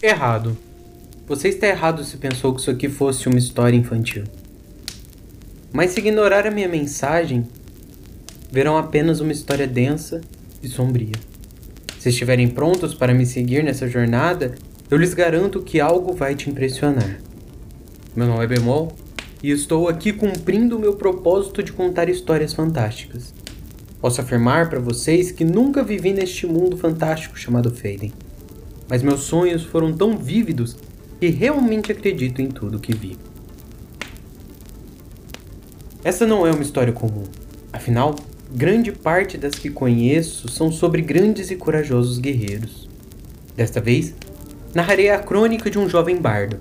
Errado. Você está errado se pensou que isso aqui fosse uma história infantil. Mas se ignorar a minha mensagem, verão apenas uma história densa e sombria. Se estiverem prontos para me seguir nessa jornada, eu lhes garanto que algo vai te impressionar. Meu nome é Bemol e estou aqui cumprindo o meu propósito de contar histórias fantásticas. Posso afirmar para vocês que nunca vivi neste mundo fantástico chamado Faden, mas meus sonhos foram tão vívidos que realmente acredito em tudo que vi. Essa não é uma história comum, afinal, grande parte das que conheço são sobre grandes e corajosos guerreiros. Desta vez, narrarei a crônica de um jovem bardo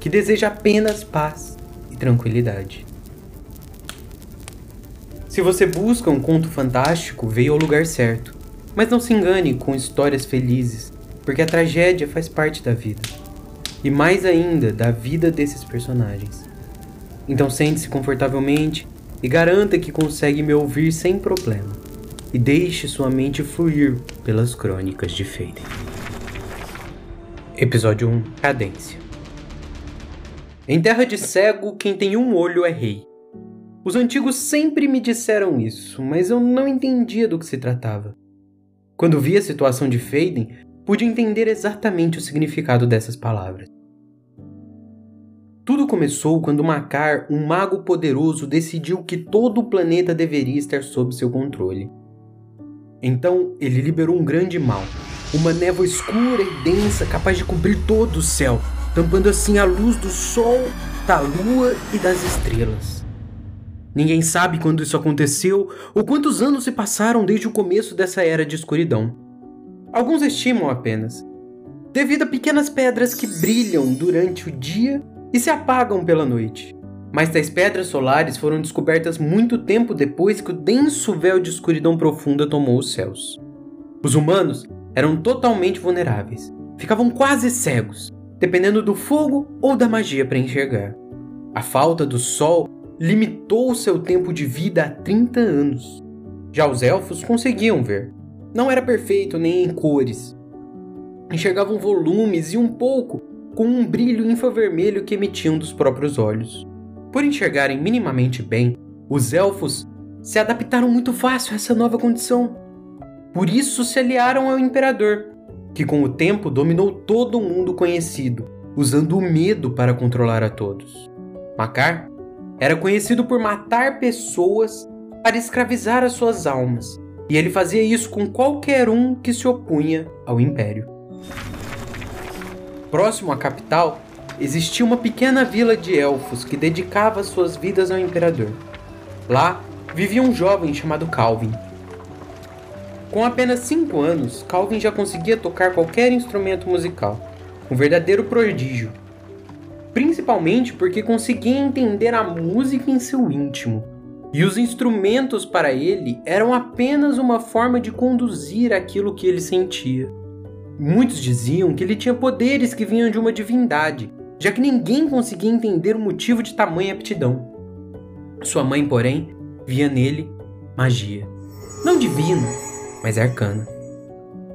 que deseja apenas paz e tranquilidade. Se você busca um conto fantástico, veio ao lugar certo. Mas não se engane com histórias felizes, porque a tragédia faz parte da vida. E mais ainda, da vida desses personagens. Então sente-se confortavelmente e garanta que consegue me ouvir sem problema. E deixe sua mente fluir pelas crônicas de Faden. Episódio 1 Cadência Em terra de cego, quem tem um olho é rei. Os antigos sempre me disseram isso, mas eu não entendia do que se tratava. Quando vi a situação de Faden, pude entender exatamente o significado dessas palavras. Tudo começou quando Makar, um mago poderoso, decidiu que todo o planeta deveria estar sob seu controle. Então ele liberou um grande mal, uma névoa escura e densa capaz de cobrir todo o céu, tampando assim a luz do sol, da lua e das estrelas. Ninguém sabe quando isso aconteceu ou quantos anos se passaram desde o começo dessa era de escuridão. Alguns estimam apenas, devido a pequenas pedras que brilham durante o dia e se apagam pela noite. Mas tais pedras solares foram descobertas muito tempo depois que o denso véu de escuridão profunda tomou os céus. Os humanos eram totalmente vulneráveis, ficavam quase cegos, dependendo do fogo ou da magia para enxergar. A falta do sol limitou seu tempo de vida a 30 anos. Já os elfos conseguiam ver. Não era perfeito nem em cores. Enxergavam volumes e um pouco com um brilho infravermelho que emitiam dos próprios olhos. Por enxergarem minimamente bem, os elfos se adaptaram muito fácil a essa nova condição. Por isso se aliaram ao imperador, que com o tempo dominou todo o mundo conhecido, usando o medo para controlar a todos. Makar era conhecido por matar pessoas para escravizar as suas almas, e ele fazia isso com qualquer um que se opunha ao império. Próximo à capital, existia uma pequena vila de elfos que dedicava suas vidas ao imperador. Lá vivia um jovem chamado Calvin. Com apenas 5 anos, Calvin já conseguia tocar qualquer instrumento musical, um verdadeiro prodígio. Principalmente porque conseguia entender a música em seu íntimo, e os instrumentos para ele eram apenas uma forma de conduzir aquilo que ele sentia. Muitos diziam que ele tinha poderes que vinham de uma divindade, já que ninguém conseguia entender o motivo de tamanha aptidão. Sua mãe, porém, via nele magia. Não divina, mas arcana.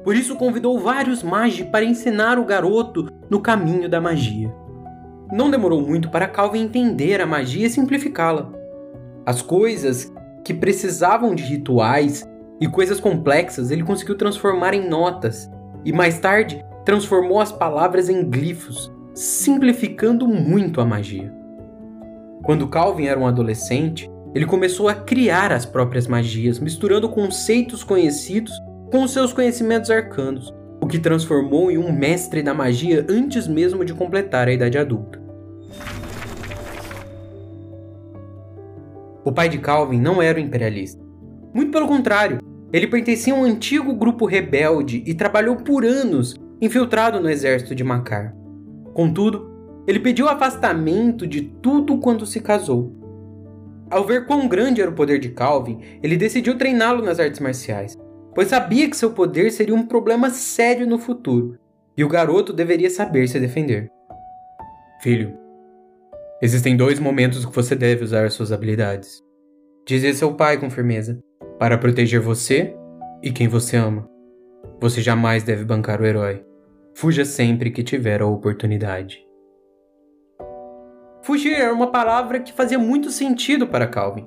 Por isso convidou vários magos para ensinar o garoto no caminho da magia. Não demorou muito para Calvin entender a magia e simplificá-la. As coisas que precisavam de rituais e coisas complexas ele conseguiu transformar em notas e mais tarde transformou as palavras em glifos, simplificando muito a magia. Quando Calvin era um adolescente, ele começou a criar as próprias magias, misturando conceitos conhecidos com seus conhecimentos arcanos, o que transformou em um mestre da magia antes mesmo de completar a idade adulta. O pai de Calvin não era um imperialista. Muito pelo contrário, ele pertencia a um antigo grupo rebelde e trabalhou por anos infiltrado no exército de Makar. Contudo, ele pediu afastamento de tudo quando se casou. Ao ver quão grande era o poder de Calvin, ele decidiu treiná-lo nas artes marciais, pois sabia que seu poder seria um problema sério no futuro e o garoto deveria saber se defender. Filho, existem dois momentos que você deve usar suas habilidades, dizia seu pai com firmeza para proteger você e quem você ama. Você jamais deve bancar o herói. Fuja sempre que tiver a oportunidade. Fugir era uma palavra que fazia muito sentido para Calvin.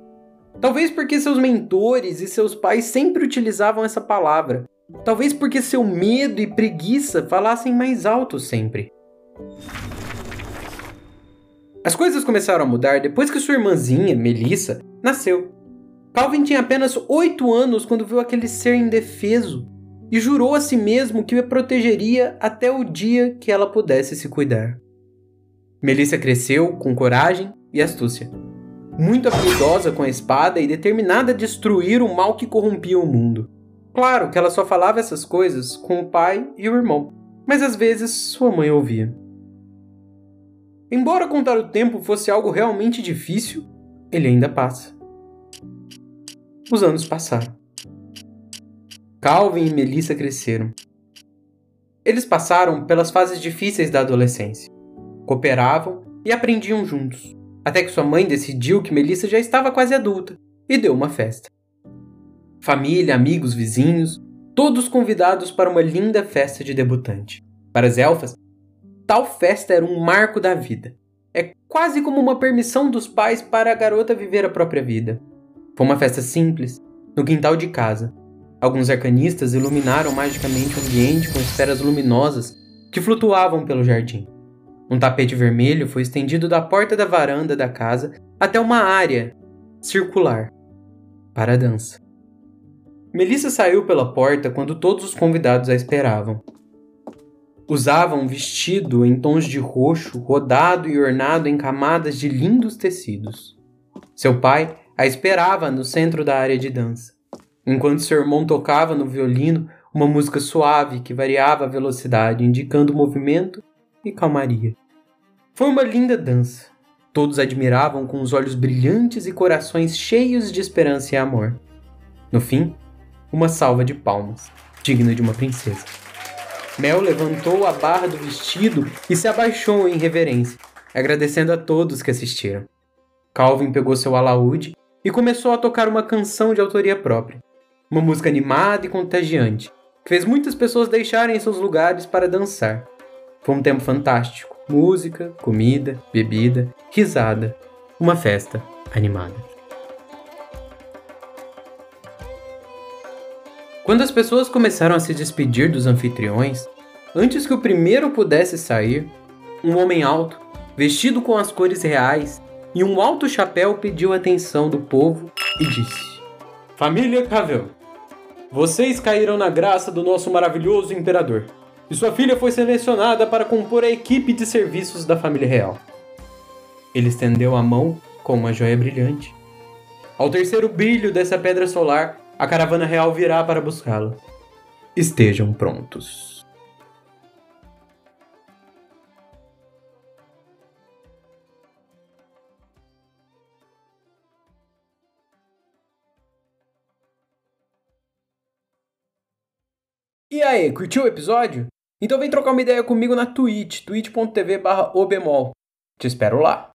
Talvez porque seus mentores e seus pais sempre utilizavam essa palavra. Talvez porque seu medo e preguiça falassem mais alto sempre. As coisas começaram a mudar depois que sua irmãzinha, Melissa, nasceu. Calvin tinha apenas oito anos quando viu aquele ser indefeso e jurou a si mesmo que o protegeria até o dia que ela pudesse se cuidar. Melissa cresceu com coragem e astúcia, muito habilidosa com a espada e determinada a destruir o mal que corrompia o mundo. Claro que ela só falava essas coisas com o pai e o irmão, mas às vezes sua mãe ouvia. Embora contar o tempo fosse algo realmente difícil, ele ainda passa. Os anos passaram. Calvin e Melissa cresceram. Eles passaram pelas fases difíceis da adolescência. Cooperavam e aprendiam juntos, até que sua mãe decidiu que Melissa já estava quase adulta e deu uma festa. Família, amigos, vizinhos, todos convidados para uma linda festa de debutante. Para as elfas, Tal festa era um marco da vida. É quase como uma permissão dos pais para a garota viver a própria vida. Foi uma festa simples, no quintal de casa. Alguns arcanistas iluminaram magicamente o ambiente com esferas luminosas que flutuavam pelo jardim. Um tapete vermelho foi estendido da porta da varanda da casa até uma área circular para a dança. Melissa saiu pela porta quando todos os convidados a esperavam. Usava um vestido em tons de roxo, rodado e ornado em camadas de lindos tecidos. Seu pai a esperava no centro da área de dança, enquanto seu irmão tocava no violino uma música suave que variava a velocidade, indicando movimento e calmaria. Foi uma linda dança. Todos admiravam com os olhos brilhantes e corações cheios de esperança e amor. No fim, uma salva de palmas, digna de uma princesa. Mel levantou a barra do vestido e se abaixou em reverência, agradecendo a todos que assistiram. Calvin pegou seu alaúde e começou a tocar uma canção de autoria própria. Uma música animada e contagiante, que fez muitas pessoas deixarem seus lugares para dançar. Foi um tempo fantástico. Música, comida, bebida, risada. Uma festa animada. Quando as pessoas começaram a se despedir dos anfitriões, antes que o primeiro pudesse sair, um homem alto, vestido com as cores reais e um alto chapéu pediu a atenção do povo e disse: Família Cavel, vocês caíram na graça do nosso maravilhoso imperador, e sua filha foi selecionada para compor a equipe de serviços da família real. Ele estendeu a mão com uma joia brilhante. Ao terceiro brilho dessa pedra solar, a caravana real virá para buscá-lo. Estejam prontos. E aí, curtiu o episódio? Então vem trocar uma ideia comigo na Twitch, twitch.tv barra obemol. Te espero lá.